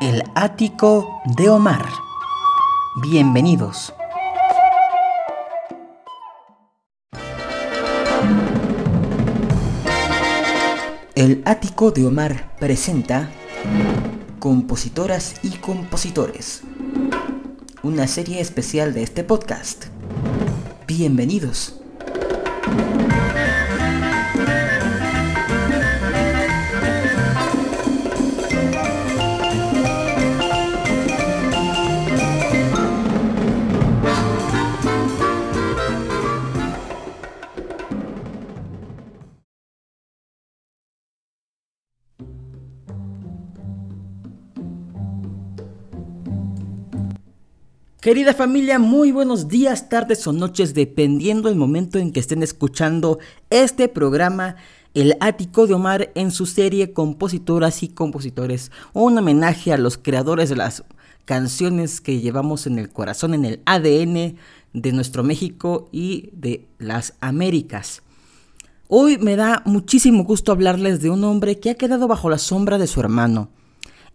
El ático de Omar. Bienvenidos. El ático de Omar presenta Compositoras y Compositores, una serie especial de este podcast. Bienvenidos. Querida familia, muy buenos días, tardes o noches, dependiendo del momento en que estén escuchando este programa, El Ático de Omar, en su serie Compositoras y Compositores, un homenaje a los creadores de las canciones que llevamos en el corazón, en el ADN de nuestro México y de las Américas. Hoy me da muchísimo gusto hablarles de un hombre que ha quedado bajo la sombra de su hermano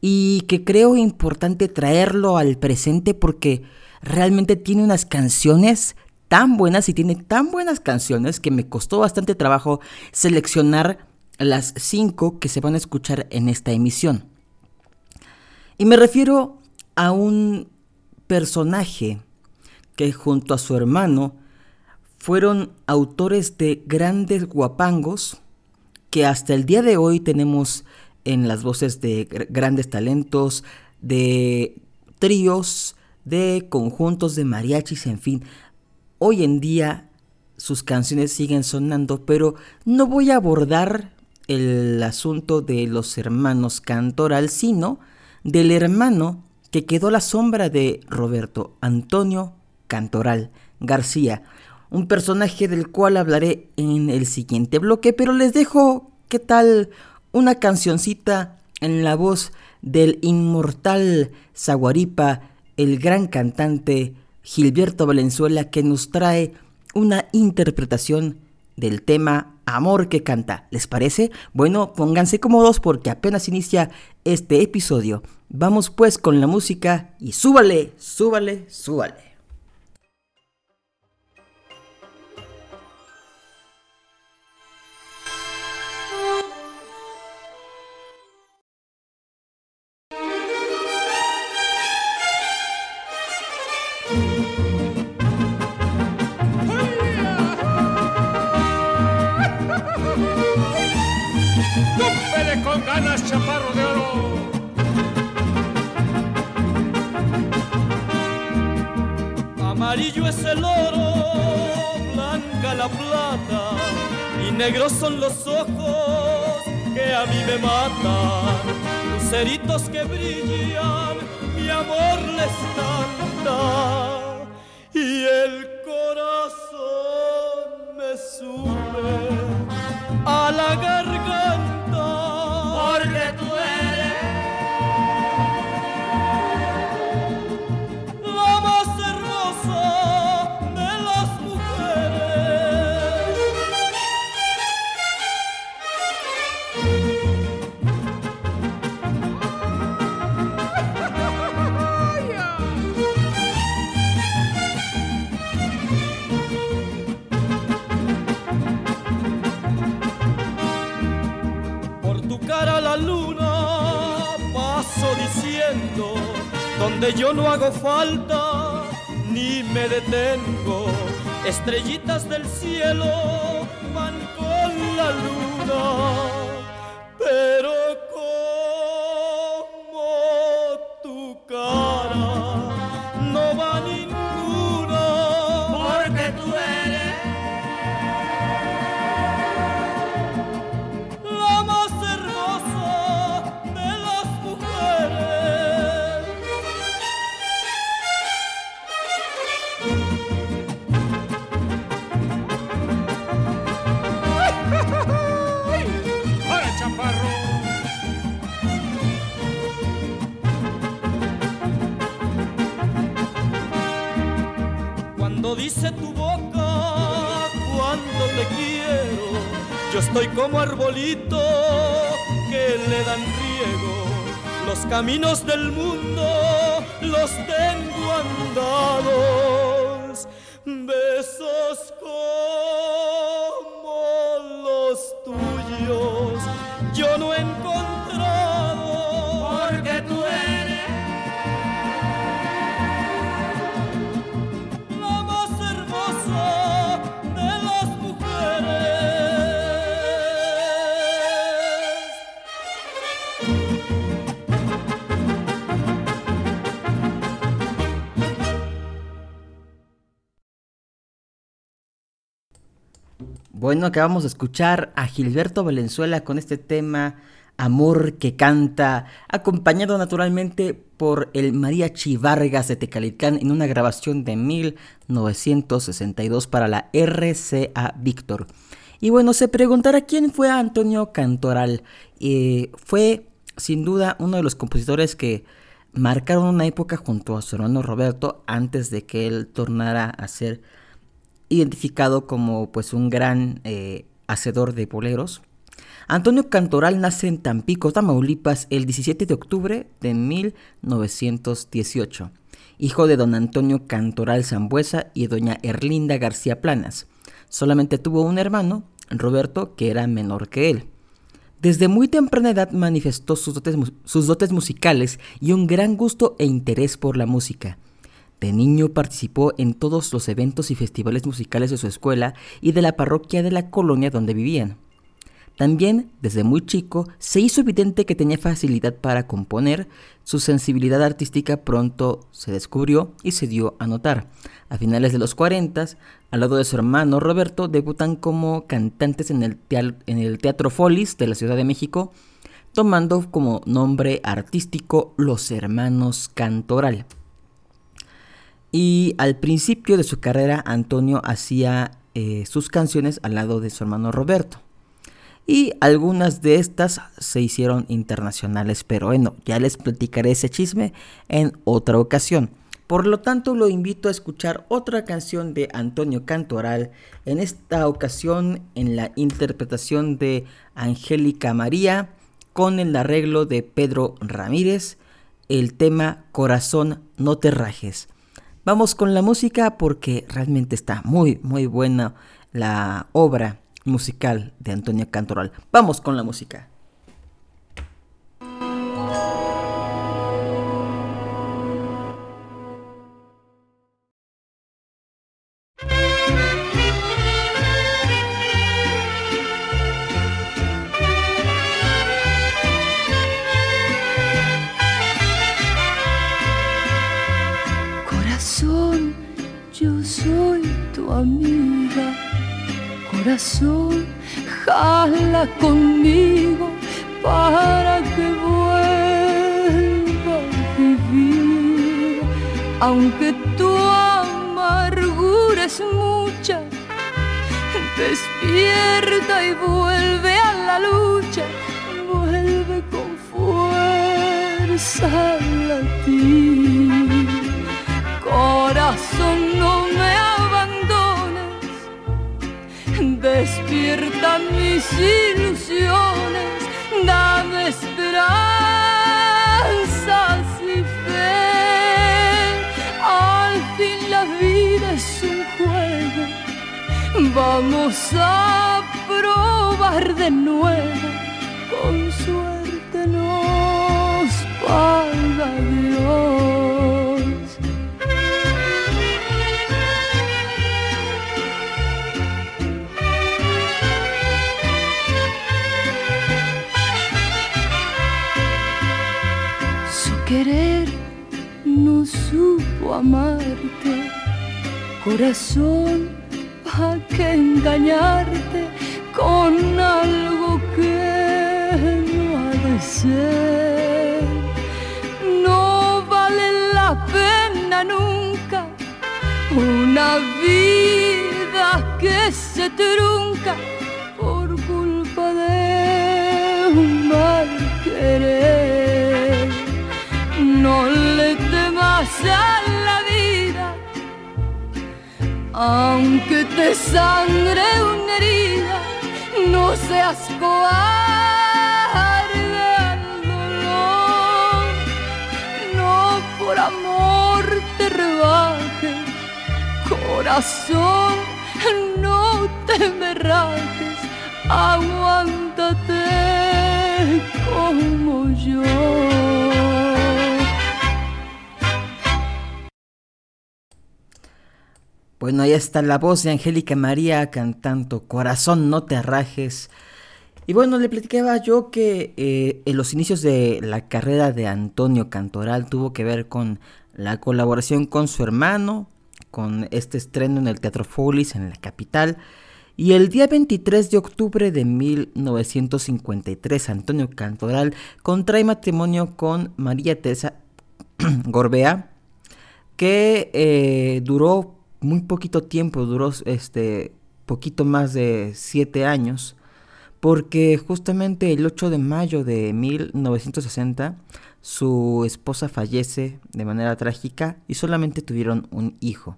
y que creo importante traerlo al presente porque realmente tiene unas canciones tan buenas y tiene tan buenas canciones que me costó bastante trabajo seleccionar las cinco que se van a escuchar en esta emisión. Y me refiero a un personaje que junto a su hermano fueron autores de grandes guapangos que hasta el día de hoy tenemos en las voces de grandes talentos, de tríos, de conjuntos de mariachis, en fin. Hoy en día sus canciones siguen sonando, pero no voy a abordar el asunto de los hermanos Cantoral, sino del hermano que quedó la sombra de Roberto Antonio Cantoral García, un personaje del cual hablaré en el siguiente bloque, pero les dejo qué tal una cancioncita en la voz del inmortal Zaguaripa, el gran cantante Gilberto Valenzuela, que nos trae una interpretación del tema Amor que canta. ¿Les parece? Bueno, pónganse cómodos porque apenas inicia este episodio. Vamos pues con la música y súbale, súbale, súbale. Amor les canta y el corazón me sube donde yo no hago falta ni me detengo. Estrellitas del cielo van con la luna, dice tu boca cuando te quiero. Yo estoy como arbolito que le dan riego. Los caminos del mundo los tengo andados. Besos como los tuyos Bueno, acabamos de escuchar a Gilberto Valenzuela con este tema Amor que canta, acompañado naturalmente por el Mariachi Vargas de Tecalitlán en una grabación de 1962 para la RCA Víctor. Y bueno, se preguntará quién fue Antonio Cantoral. Eh, fue sin duda uno de los compositores que marcaron una época junto a su hermano Roberto antes de que él tornara a ser identificado como pues un gran eh, hacedor de boleros. Antonio Cantoral nace en Tampico, Tamaulipas, el 17 de octubre de 1918, hijo de don Antonio Cantoral Zambuesa y doña Erlinda García Planas. Solamente tuvo un hermano, Roberto, que era menor que él. Desde muy temprana edad manifestó sus dotes, sus dotes musicales y un gran gusto e interés por la música. De niño participó en todos los eventos y festivales musicales de su escuela y de la parroquia de la colonia donde vivían. También, desde muy chico, se hizo evidente que tenía facilidad para componer, su sensibilidad artística pronto se descubrió y se dio a notar. A finales de los 40, al lado de su hermano Roberto, debutan como cantantes en el, Teatro Folis de la Ciudad de México, tomando como nombre artístico Los Hermanos Cantoral. Y al principio de su carrera, Antonio hacía eh, sus canciones al lado de su hermano Roberto. Y algunas de estas se hicieron internacionales, pero bueno, ya les platicaré ese chisme en otra ocasión. Por lo tanto, lo invito a escuchar otra canción de Antonio Cantoral, en esta ocasión en la interpretación de Angélica María, con el arreglo de Pedro Ramírez, el tema Corazón no te rajes. Vamos con la música porque realmente está muy, muy buena la obra musical de Antonio Cantoral. Vamos con la música. Es mucha, despierta y vuelve a la lucha. Vuelve con fuerza a latir. Corazón, no me abandones, despierta mis ilusiones, dame esperanzas y fe. Al fin la vida vamos a probar de nuevo, con suerte nos paga Dios. Su querer no supo amarte, corazón, ¿pa' qué engañarte con algo que no ha de ser? No vale la pena nunca una vida que se trunca por culpa de un mal querer. No le temas a aunque te sangre una herida, no seas cobarde al dolor, no por amor te rebajes, corazón, no te me rajes, aguántate como yo. Bueno, ahí está la voz de Angélica María cantando Corazón, no te rajes. Y bueno, le platicaba yo que eh, en los inicios de la carrera de Antonio Cantoral tuvo que ver con la colaboración con su hermano, con este estreno en el Teatro Folis en la capital. Y el día 23 de octubre de 1953, Antonio Cantoral contrae matrimonio con María Teresa Gorbea, que eh, duró muy poquito tiempo, duró este poquito más de siete años, porque justamente el 8 de mayo de 1960 su esposa fallece de manera trágica y solamente tuvieron un hijo.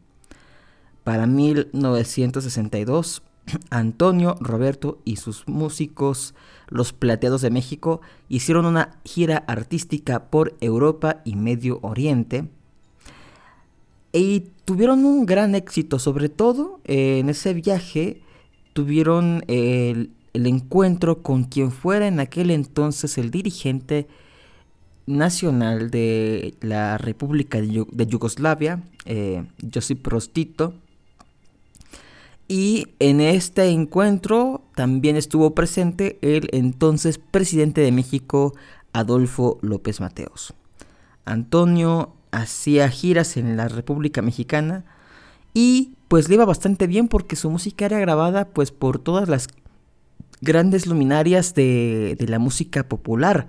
Para 1962, Antonio, Roberto y sus músicos, los Plateados de México, hicieron una gira artística por Europa y Medio Oriente. Y tuvieron un gran éxito, sobre todo en ese viaje tuvieron el, el encuentro con quien fuera en aquel entonces el dirigente nacional de la República de, Yugoslavia, eh, Josip Prostito. Y en este encuentro también estuvo presente el entonces presidente de México, Adolfo López Mateos. Antonio hacía giras en la República Mexicana y pues le iba bastante bien porque su música era grabada pues por todas las grandes luminarias de, de la música popular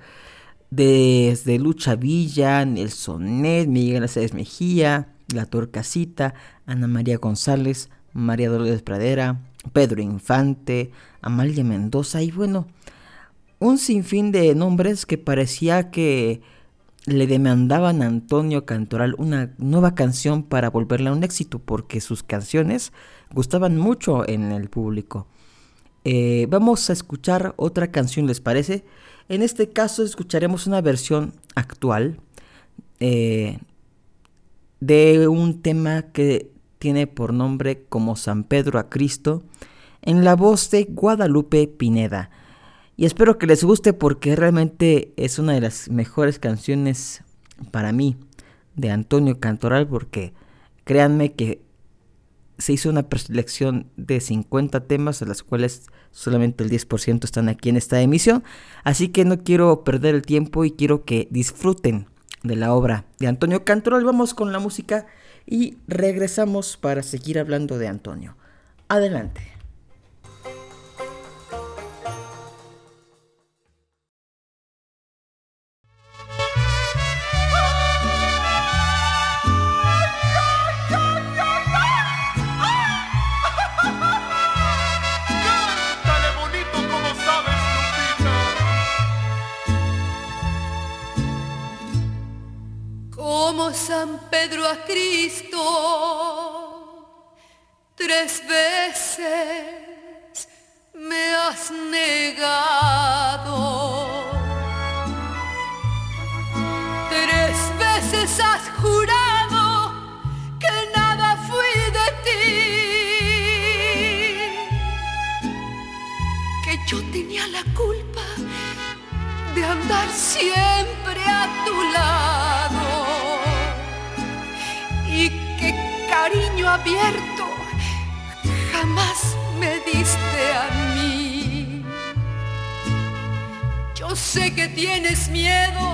desde Lucha Villa, Nelsonet, Miguel Aceves Mejía, La Torcasita, Ana María González, María Dolores Pradera, Pedro Infante, Amalia Mendoza y bueno, un sinfín de nombres que parecía que le demandaban a Antonio Cantoral una nueva canción para volverla un éxito porque sus canciones gustaban mucho en el público. Eh, vamos a escuchar otra canción, ¿les parece? En este caso escucharemos una versión actual eh, de un tema que tiene por nombre como San Pedro a Cristo en la voz de Guadalupe Pineda. Y espero que les guste porque realmente es una de las mejores canciones para mí de Antonio Cantoral porque créanme que se hizo una preselección de 50 temas, de las cuales solamente el 10% están aquí en esta emisión. Así que no quiero perder el tiempo y quiero que disfruten de la obra de Antonio Cantoral. Vamos con la música y regresamos para seguir hablando de Antonio. Adelante. Pedro a Cristo tres veces me has negado. Tres veces has jurado que nada fui de ti, que yo tenía la culpa de andar siempre a tu lado cariño abierto jamás me diste a mí. Yo sé que tienes miedo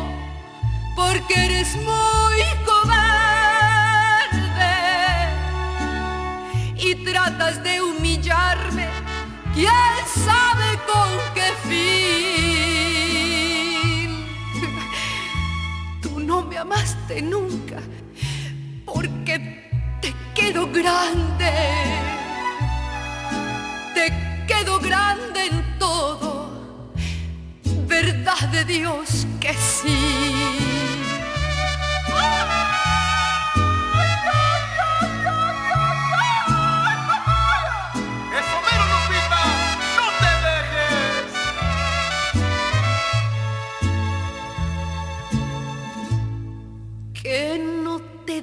porque eres muy cobarde y tratas de humillarme. ¿Quién sabe con qué fin? Tú no me amaste nunca grande, te quedo grande en todo, verdad de Dios que sí.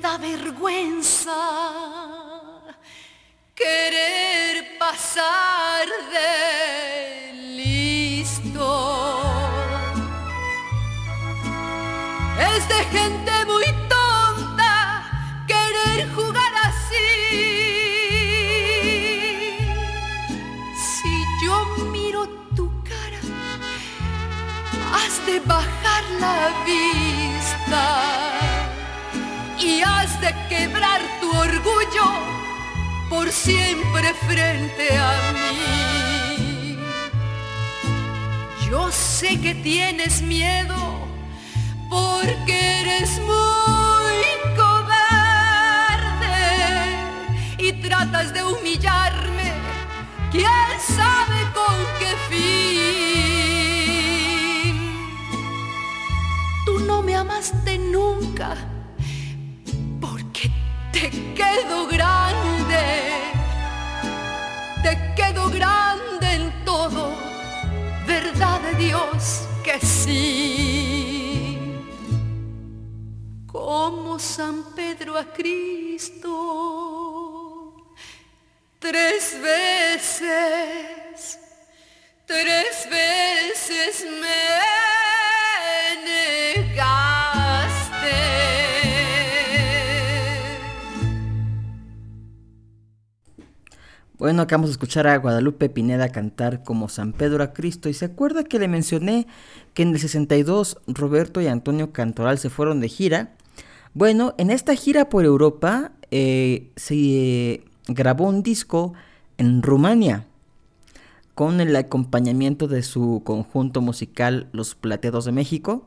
da vergüenza pasar de listo. Es de gente muy tonta querer jugar así. Si yo miro tu cara, has de bajar la vista y has de quebrar tu orgullo siempre frente a mí. Yo sé que tienes miedo porque eres muy cobarde y tratas de humillarme, quién sabe con qué fin. Tú no me amaste nunca te quedo grande, te quedo grande en todo, verdad de Dios que sí. Como San Pedro a Cristo, tres veces, tres veces me Bueno, acabamos de escuchar a Guadalupe Pineda cantar como San Pedro a Cristo. Y se acuerda que le mencioné que en el 62 Roberto y Antonio Cantoral se fueron de gira. Bueno, en esta gira por Europa eh, se grabó un disco en Rumania con el acompañamiento de su conjunto musical Los Plateados de México.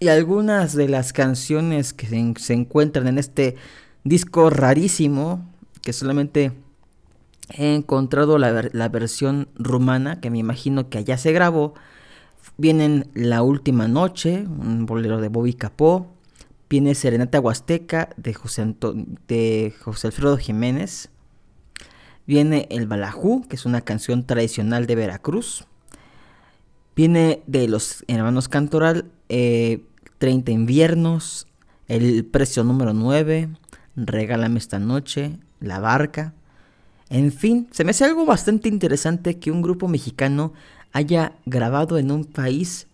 Y algunas de las canciones que se encuentran en este disco rarísimo, que solamente he encontrado la, versión rumana, que me imagino que allá se grabó. Vienen La Última Noche, un bolero de Bobby Capó. Viene Serenata Huasteca de José, Alfredo Jiménez. Viene El Balajú, que es una canción tradicional de Veracruz. Viene de los hermanos Cantoral, 30 eh, inviernos, El precio número 9, Regálame esta noche, La barca. En fin, se me hace algo bastante interesante que un grupo mexicano haya grabado en un país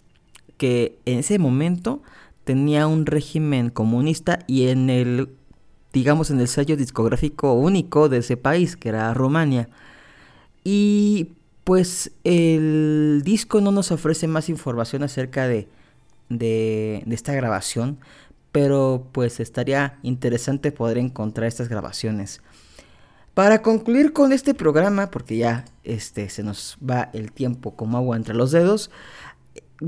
que en ese momento tenía un régimen comunista y en el, digamos, en el sello discográfico único de ese país, que era Rumania. Y pues el disco no nos ofrece más información acerca de, de, de esta grabación, pero pues estaría interesante poder encontrar estas grabaciones. Para concluir con este programa, porque ya este, se nos va el tiempo como agua entre los dedos,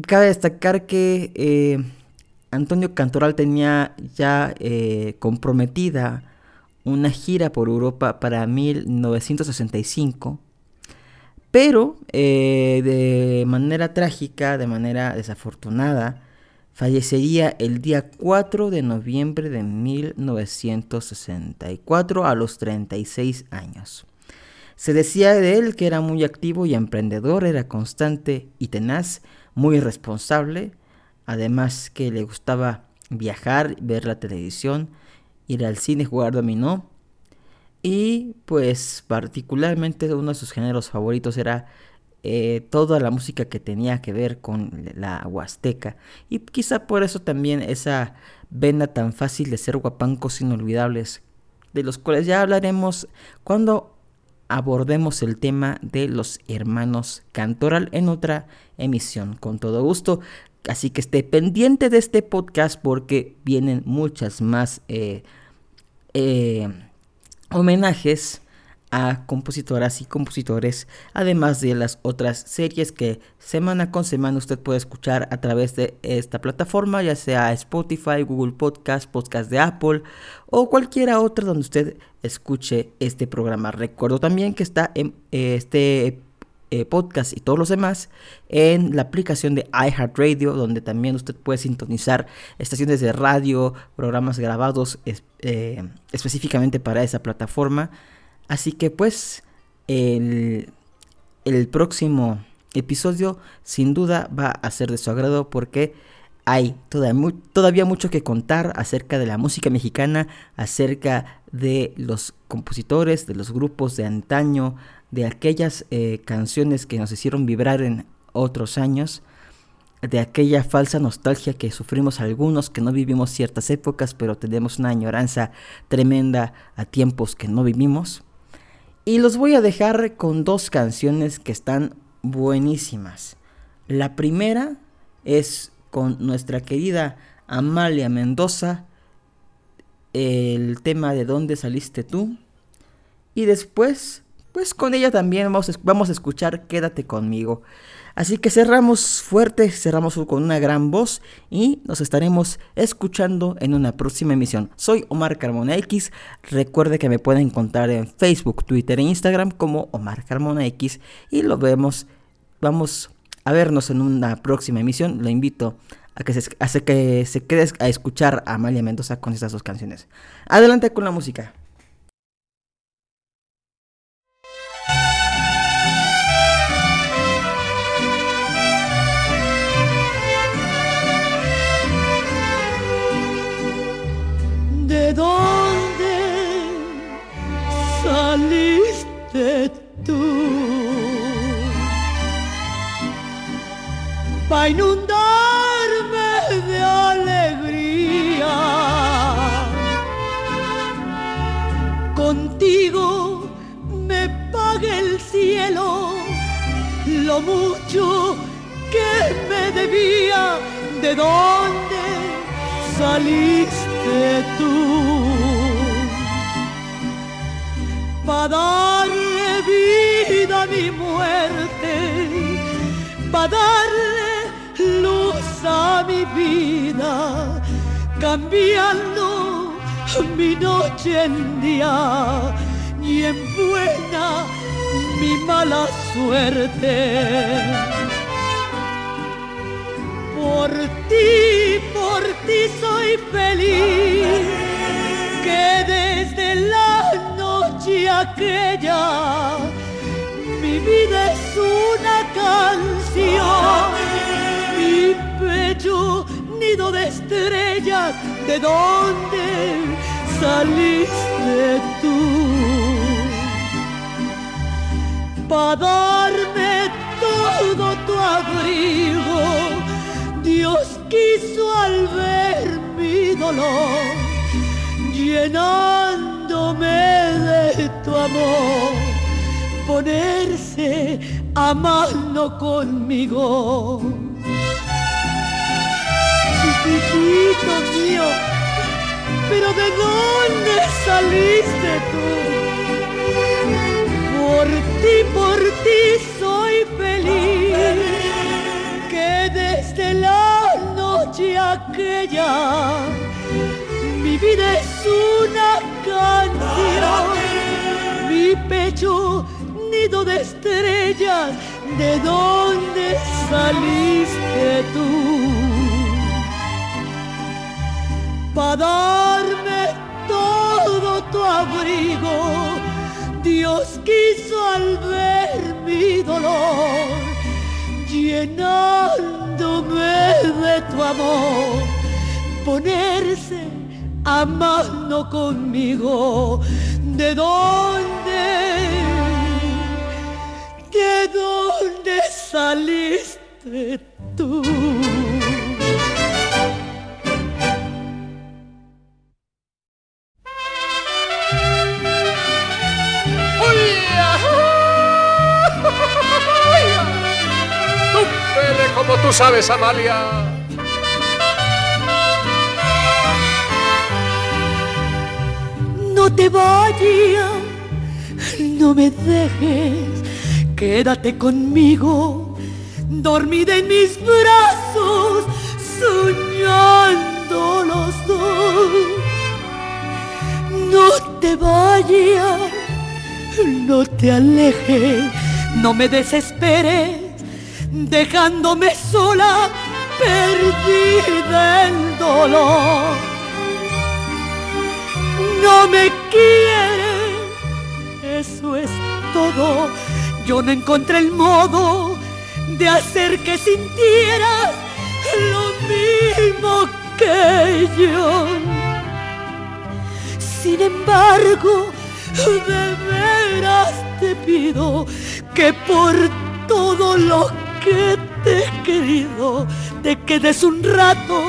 cabe destacar que eh, Antonio Cantoral tenía ya eh, comprometida una gira por Europa para 1965, pero eh, de manera trágica, de manera desafortunada, Fallecería el día 4 de noviembre de 1964 a los 36 años. Se decía de él que era muy activo y emprendedor, era constante y tenaz, muy responsable, además que le gustaba viajar, ver la televisión, ir al cine, jugar dominó. Y pues particularmente uno de sus géneros favoritos era eh, toda la música que tenía que ver con la huasteca. Y quizá por eso también esa vena tan fácil de ser guapancos inolvidables, de los cuales ya hablaremos cuando abordemos el tema de los hermanos Cantoral en otra emisión, con todo gusto. Así que esté pendiente de este podcast porque vienen muchas más eh, eh, homenajes a compositoras y compositores, además de las otras series que semana con semana usted puede escuchar a través de esta plataforma, ya sea Spotify, Google Podcast, Podcast de Apple o cualquiera otra donde usted escuche este programa. Recuerdo también que está en este eh, podcast y todos los demás en la aplicación de iHeartRadio, donde también usted puede sintonizar estaciones de radio, programas grabados eh, específicamente para esa plataforma. Así que pues el, próximo episodio sin duda va a ser de su agrado porque hay todavía, mucho que contar acerca de la música mexicana, acerca de los compositores, de los grupos de antaño, de aquellas eh, canciones que nos hicieron vibrar en otros años, de aquella falsa nostalgia que sufrimos algunos que no vivimos ciertas épocas, pero tenemos una añoranza tremenda a tiempos que no vivimos. Y los voy a dejar con dos canciones que están buenísimas. La primera es con nuestra querida Amalia Mendoza, el tema de dónde saliste tú. Y después, pues con ella también vamos, vamos a escuchar Quédate conmigo. Así que cerramos fuerte, cerramos con una gran voz y nos estaremos escuchando en una próxima emisión. Soy Omar Carmona X. Recuerde que me pueden encontrar en Facebook, Twitter e Instagram como Omar Carmona X y lo vemos. Vamos a vernos en una próxima emisión. Lo invito a que se, a que se quede a escuchar a Amalia Mendoza con estas dos canciones. Adelante con la música. Pa' inundarme de alegría. Contigo me pague el cielo lo mucho que me debía. ¿De dónde saliste? tú para darle vida a mi muerte, para darle mi vida, cambiando mi noche en día y en buena mi mala suerte. Por ti, por ti soy feliz, que desde la noche aquella mi vida es una canción, pecho nido de estrellas, ¿de dónde saliste tú? Para darme todo tu abrigo Dios quiso al ver mi dolor, llenándome de tu amor, ponerse a mano conmigo. Chiquitito mío, pero ¿de dónde saliste tú? Por ti, por ti soy feliz desde la noche aquella mi vida es una canción, mi pecho nido de estrellas, ¿de dónde saliste tú? Para darme todo tu abrigo, Dios quiso al ver mi dolor llenándome de tu amor, ponerse a mano conmigo. ¿De dónde? ¿De dónde saliste tú? Sabes, Amalia. No te vayas, no me dejes, quédate conmigo, dormida en mis brazos, soñando los dos. No te vayas, no te alejes, no me desesperes dejándome sola, perdida en dolor. No me quiere, eso es todo. Yo no encontré el modo de hacer que sintieras lo mismo que yo. Sin embargo, de veras te pido que por todo lo que te he querido te quedes un rato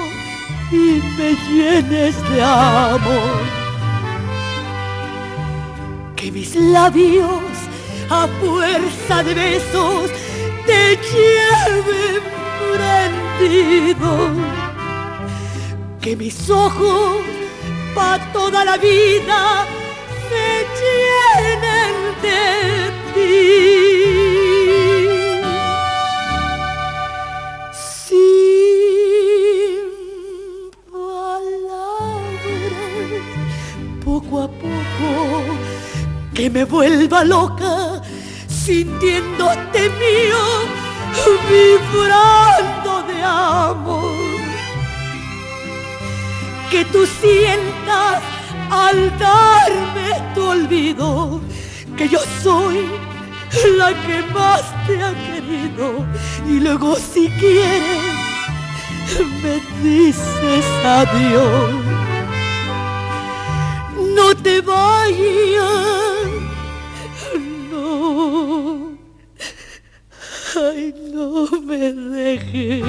y me llenes de amor. Que mis labios a fuerza de besos te lleven prendido. Que mis ojos pa' toda la vida se llenen de ti. Que me vuelva loca, sintiéndote mío, vibrando de amor. Que tú sientas al darme tu olvido, que yo soy la que más te ha querido y luego si quieres me dices adiós. No te vayas, ay no me dejes.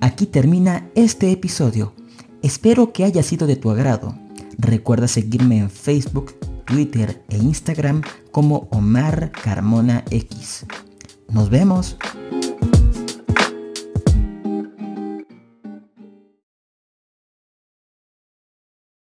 Aquí termina este episodio. Espero que haya sido de tu agrado. Recuerda seguirme en Facebook, Twitter e Instagram como Omar Carmona X. Nos vemos.